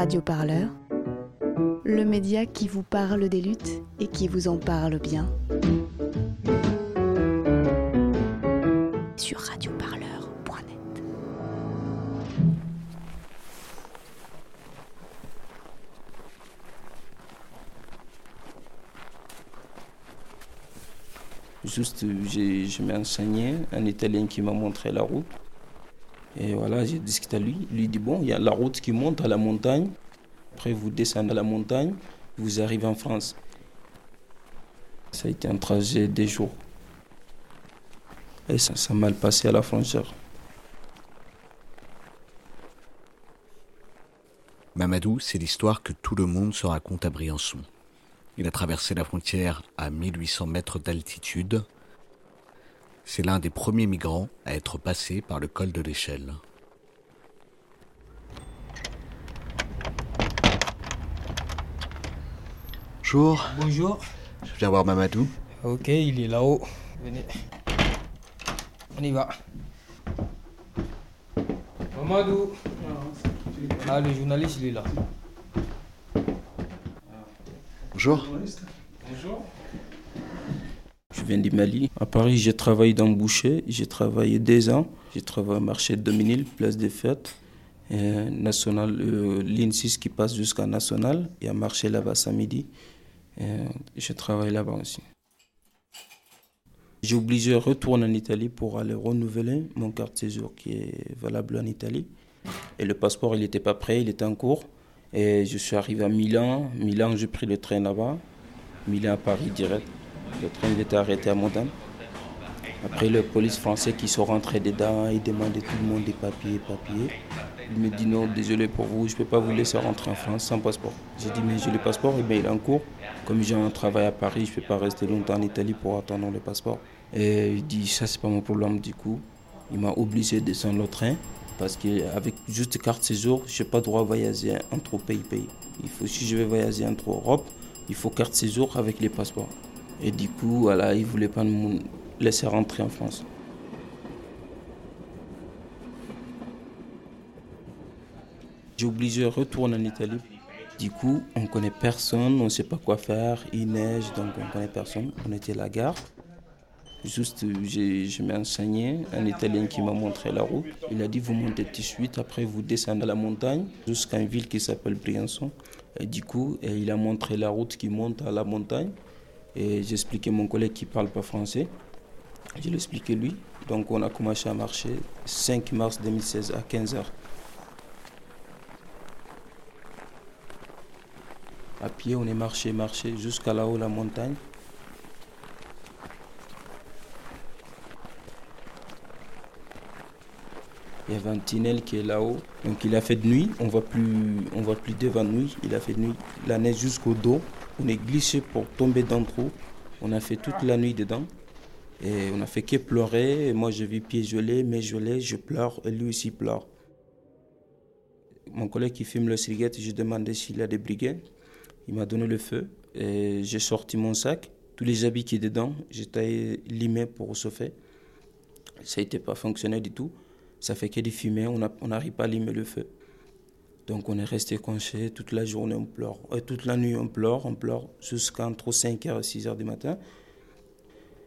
Radio Parleur, le média qui vous parle des luttes et qui vous en parle bien. Sur radioparleur.net. Juste, j'ai- je m'ai enseigné un Italien qui m'a montré la route. Et voilà, j'ai discuté à lui. Lui dit Bon, il y a la route qui monte à la montagne. Après, vous descendez à la montagne, vous arrivez en France. Ça a été un trajet des jours. Et ça s'est mal passé à la frontière. Mamadou, c'est l'histoire que tout le monde se raconte à Briançon. Il a traversé la frontière à 1800 mètres d'altitude. C'est l'un des premiers migrants à être passé par le col de l'échelle. Bonjour, Bonjour. je viens voir Mamadou. Ok, il est là-haut. Venez. On y va. Mamadou. Ah, le journaliste, il est là. Bonjour. Bonjour. Viens du Mali. À Paris, j'ai travaillé dans le boucher. J'ai travaillé deux ans. J'ai travaillé au marché de Dominil, place des fêtes. Et national, euh, ligne 6 qui passe jusqu'à National. A un marché là-bas samedi. Et je travaille là-bas aussi. J'ai obligé de retourner en Italie pour aller renouveler mon carte de séjour qui est valable en Italie. Et le passeport, il n'était pas prêt, il était en cours. Et je suis arrivé à Milan. Milan, j'ai pris le train là-bas. Milan à Paris direct. Le train était arrêté à Modane. Après, le police français qui sont rentrés dedans, il demandait tout le monde des papiers, papiers. Il me dit non, désolé pour vous, je ne peux pas vous laisser rentrer en France sans passeport. J'ai dit mais j'ai le passeport, et bien il est en cours. Comme j'ai un travail à Paris, je ne peux pas rester longtemps en Italie pour attendre le passeport. Et il dit ça c'est pas mon problème du coup. Il m'a obligé de descendre le train parce qu'avec juste carte séjour, je n'ai pas droit à voyager entre pays pays. Il faut si je vais voyager entre Europe, il faut carte séjour avec les passeports. Et du coup, voilà, il ne voulait pas nous laisser rentrer en France. J'ai obligé de retourner en Italie. Du coup, on ne connaît personne, on ne sait pas quoi faire, il neige, donc on ne connaît personne. On était à la gare. Juste, je m'ai enseigné, un Italien qui m'a montré la route. Il a dit, vous montez tout de suite, après vous descendez à la montagne jusqu'à une ville qui s'appelle Briançon. Et du coup, il a montré la route qui monte à la montagne. Et à mon collègue qui ne parle pas français. Je l'ai expliqué lui. Donc on a commencé à marcher 5 mars 2016 à 15h. À pied, on est marché, marché jusqu'à là-haut, la montagne. Il y avait un tunnel qui est là-haut. Donc il a fait de nuit. On on voit plus devant nuit. Il a fait de nuit. La neige jusqu'au dos. On est glissé pour tomber dans le trou. On a fait toute la nuit dedans. Et on a fait que pleurer. Moi, je vis pieds gelés, mais gelés, je pleure. Et lui aussi pleure. Mon collègue qui filme le cigarette, je demandé s'il a des brigades. Il m'a donné le feu. Et j'ai sorti mon sac. Tous les habits qui étaient dedans, j'étais limé pour chauffer. Ça n'était pas fonctionné du tout. Ça fait que des fumées, on n'arrive pas à allumer le feu. Donc on est resté conché toute la journée, on pleure. Et toute la nuit, on pleure, on pleure jusqu'à entre 5h et 6h du matin.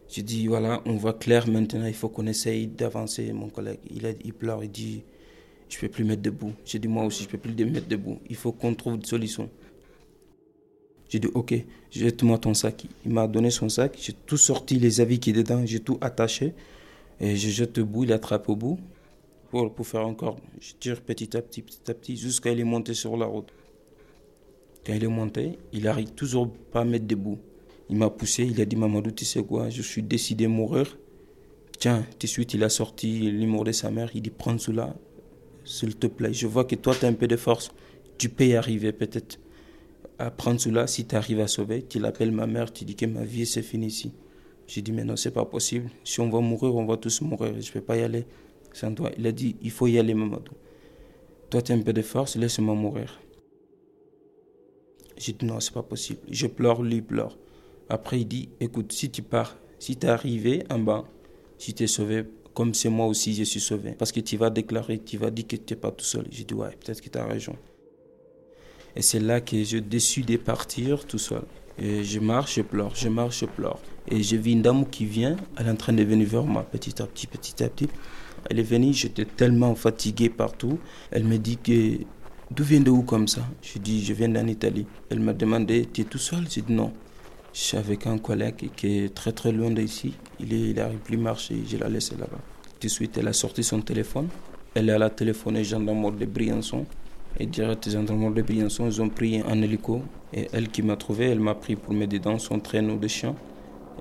J'ai dit, voilà, on voit clair maintenant, il faut qu'on essaye d'avancer. Mon collègue, il, pleure, il dit, je ne peux plus mettre debout. J'ai dit, moi aussi, je ne peux plus me mettre debout. Il faut qu'on trouve une solution. J'ai dit, ok, jette-moi ton sac. Il m'a donné son sac, j'ai tout sorti, les avis qui étaient dedans, j'ai tout attaché. Et je jette au bout, il attrape au bout. Pour, faire encore, je tire petit à petit, petit à petit, jusqu'à il est monté sur la route. Quand il est monté, il arrive toujours pas à mettre debout. Il m'a poussé, il a dit Mamadou, tu sais quoi, je suis décidé à mourir. Tiens, tout de suite, il a sorti l'humour de sa mère, il dit prends cela, s'il te plaît. Je vois que toi, tu as un peu de force, tu peux y arriver peut-être. À prendre cela, si tu arrives à sauver, tu l'appelles ma mère, tu dis que ma vie c'est fini ici. J'ai dit mais non, c'est pas possible. Si on va mourir, on va tous mourir, je ne peux pas y aller sans toi. Il a dit il faut y aller, Mamadou. Toi, tu as un peu de force, laisse-moi mourir. J'ai dit non, c'est pas possible. Je pleure, lui pleure. Après, il dit écoute, si tu pars, si tu es arrivé en bas, si tu es sauvé, comme c'est moi aussi, je suis sauvé. Parce que tu vas déclarer, tu vas dire que tu n'es pas tout seul. J'ai dit ouais, peut-être que tu as raison. Et c'est là que je décide de partir tout seul. Et je marche, je pleure, je marche, je pleure. Et j'ai vu une dame qui vient, elle est en train de venir vers moi petit à petit, petit à petit. Elle est venue, j'étais tellement fatigué partout. Elle me dit que d'où viens de où comme ça? Je dis, je viens d'en Italie. Elle m'a demandé, tu es tout seul? J'ai dit non. Je suis avec un collègue qui est très très loin d'ici. Il n'arrive plus marcher, je l'ai laissé là-bas. Tout de suite, elle a sorti son téléphone. Elle est la téléphoner gendarme de Briançon. Et direct, les gendarmes de Briançon, ils ont pris un hélico. Et elle qui m'a trouvé, elle m'a pris pour m'aider dans son traîneau de chien.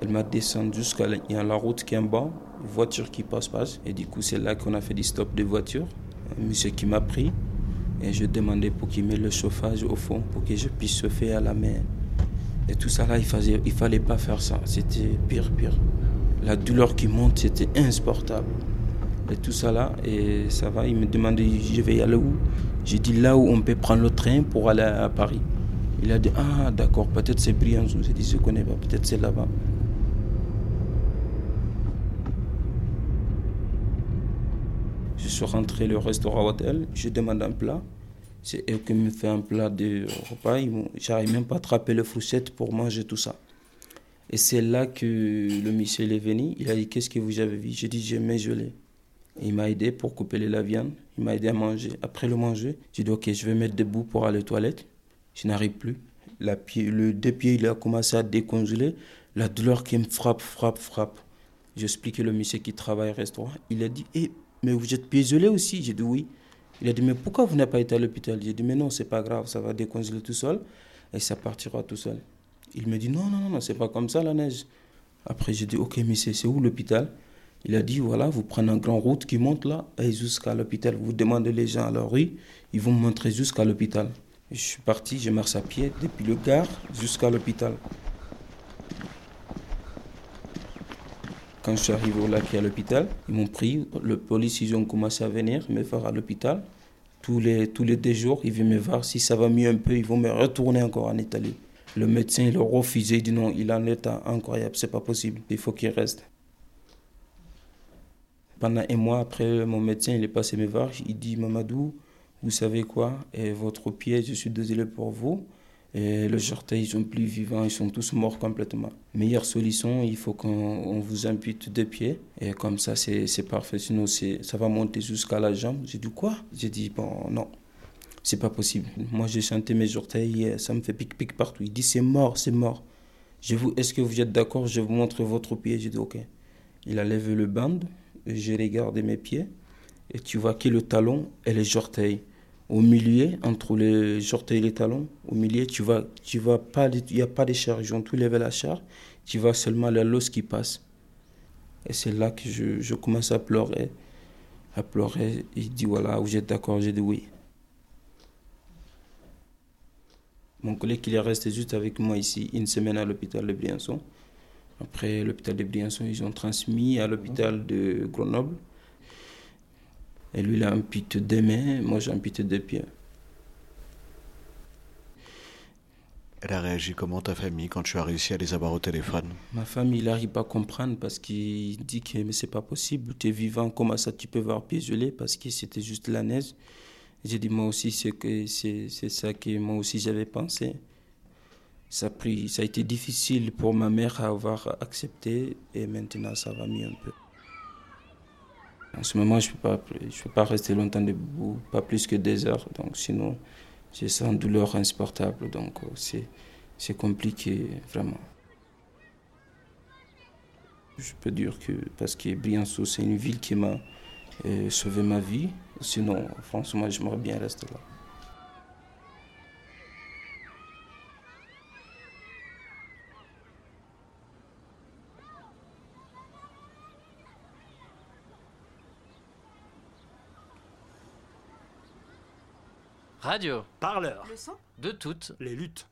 Elle m'a descendu jusqu'à la, y a la route qui est en bas, une voiture qui passe, passe. Et du coup, c'est là qu'on a fait des stops de voitures. Un monsieur qui m'a pris. Et je demandais pour qu'il mette le chauffage au fond pour que je puisse chauffer à la mer. Et tout ça là, il ne il fallait pas faire ça. C'était pire, pire. La douleur qui monte, c'était insupportable. Et tout ça là, et ça va, il me demandait, je vais y aller où? J'ai dit là où on peut prendre le train pour aller à Paris. Il a dit, ah d'accord, peut-être c'est Briançon. J'ai dit, je ne connais pas, peut-être c'est là-bas. Suis rentré au restaurant hôtel, je demande un plat. C'est eux qui me fait un plat de repas. J'arrive même pas à attraper le fourchette pour manger tout ça. Et c'est là que le monsieur est venu. Il a dit Qu'est-ce que vous avez vu? J'ai dit J'ai gelé. Il m'a aidé pour couper la viande. Il m'a aidé à manger. Après le manger, j'ai dit Ok, je vais mettre debout pour aller aux toilettes. Je n'arrive plus. La pied, le deux pieds, il a commencé à décongeler. La douleur qui me frappe, frappe, frappe. J'explique le monsieur qui travaille au restaurant. Il a dit Eh, mais vous êtes pieds aussi J'ai dit Oui. Il a dit, mais pourquoi vous n'avez pas été à l'hôpital? J'ai dit, mais non, c'est pas grave, ça va décongeler tout seul et ça partira tout seul. Il me dit, non, non, non, c'est pas comme ça la neige. Après, j'ai dit, ok, mais c'est où l'hôpital? Il a dit, voilà, vous prenez un grand route qui monte là et jusqu'à l'hôpital. Vous demandez les gens à la rue, ils vont me montrer jusqu'à l'hôpital. Je suis parti, je marche à pied depuis le gare jusqu'à l'hôpital. Quand je suis arrivé au lac et à l'hôpital, ils m'ont pris. Le police, ils ont commencé à venir me voir à l'hôpital. Tous les, tous les deux jours, ils viennent me voir. Si ça va mieux un peu, ils vont me retourner encore en Italie. Le médecin, il a refusé. Il dit non, il est en état incroyable. C'est pas possible. Il faut qu'il reste. Pendant un mois après, mon médecin, il est passé me voir. Il dit Mamadou, vous savez quoi? Et Votre pied, je suis désolé pour vous. Et le orteils, ils sont plus vivants, ils sont tous morts complètement. Meilleure solution, il faut qu'on vous impute deux pieds. Et comme ça, c'est parfait. Sinon, ça va monter jusqu'à la jambe. J'ai dit quoi? J'ai dit, bon, non, c'est pas possible. Moi, j'ai chanté mes orteils, ça me fait pic-pic partout. Il dit, c'est mort, c'est mort. Je vous, est-ce que vous êtes d'accord? Je vous montre votre pied. J'ai dit, ok. Il a levé le band, j'ai regardé mes pieds. Et tu vois que le talon et les orteils au milieu, entre les orteils et les talons, au milieu, tu vas, tu vas pas, il n'y a pas de charge. Ils ont tout levé la charge. Tu vois seulement la l'os qui passe. Et c'est là que je, je, commence à pleurer. À pleurer. Il dit voilà, vous êtes d'accord? J'ai dit oui. Mon collègue, il est resté juste avec moi ici une semaine à l'hôpital de Briançon. Après l'hôpital de Briançon, ils ont transmis à l'hôpital de Grenoble. Et lui, il a amputé deux mains, moi j'ai amputé deux pieds. Elle a réagi comment ta famille quand tu as réussi à les avoir au téléphone? Ma famille, il n'arrive pas à comprendre parce qu'il dit que c'est pas possible, tu es vivant, comment ça tu peux voir pieds gelés? Parce que c'était juste la neige. J'ai dit moi aussi c'est que c'est ça que moi aussi j'avais pensé. Ça a, pris, ça a été difficile pour ma mère à avoir accepté et maintenant ça va mieux un peu. En ce moment, je ne peux, pas, je peux pas rester longtemps debout, pas plus que des heures. Donc, sinon, j'ai sens douleur insupportable. Donc, euh, c'est compliqué, vraiment. Je peux dire que, parce que Briançon, c'est une ville qui m'a euh, sauvé ma vie. Sinon, franchement, j'aimerais bien rester là. Radio. Parleur. De toutes les luttes.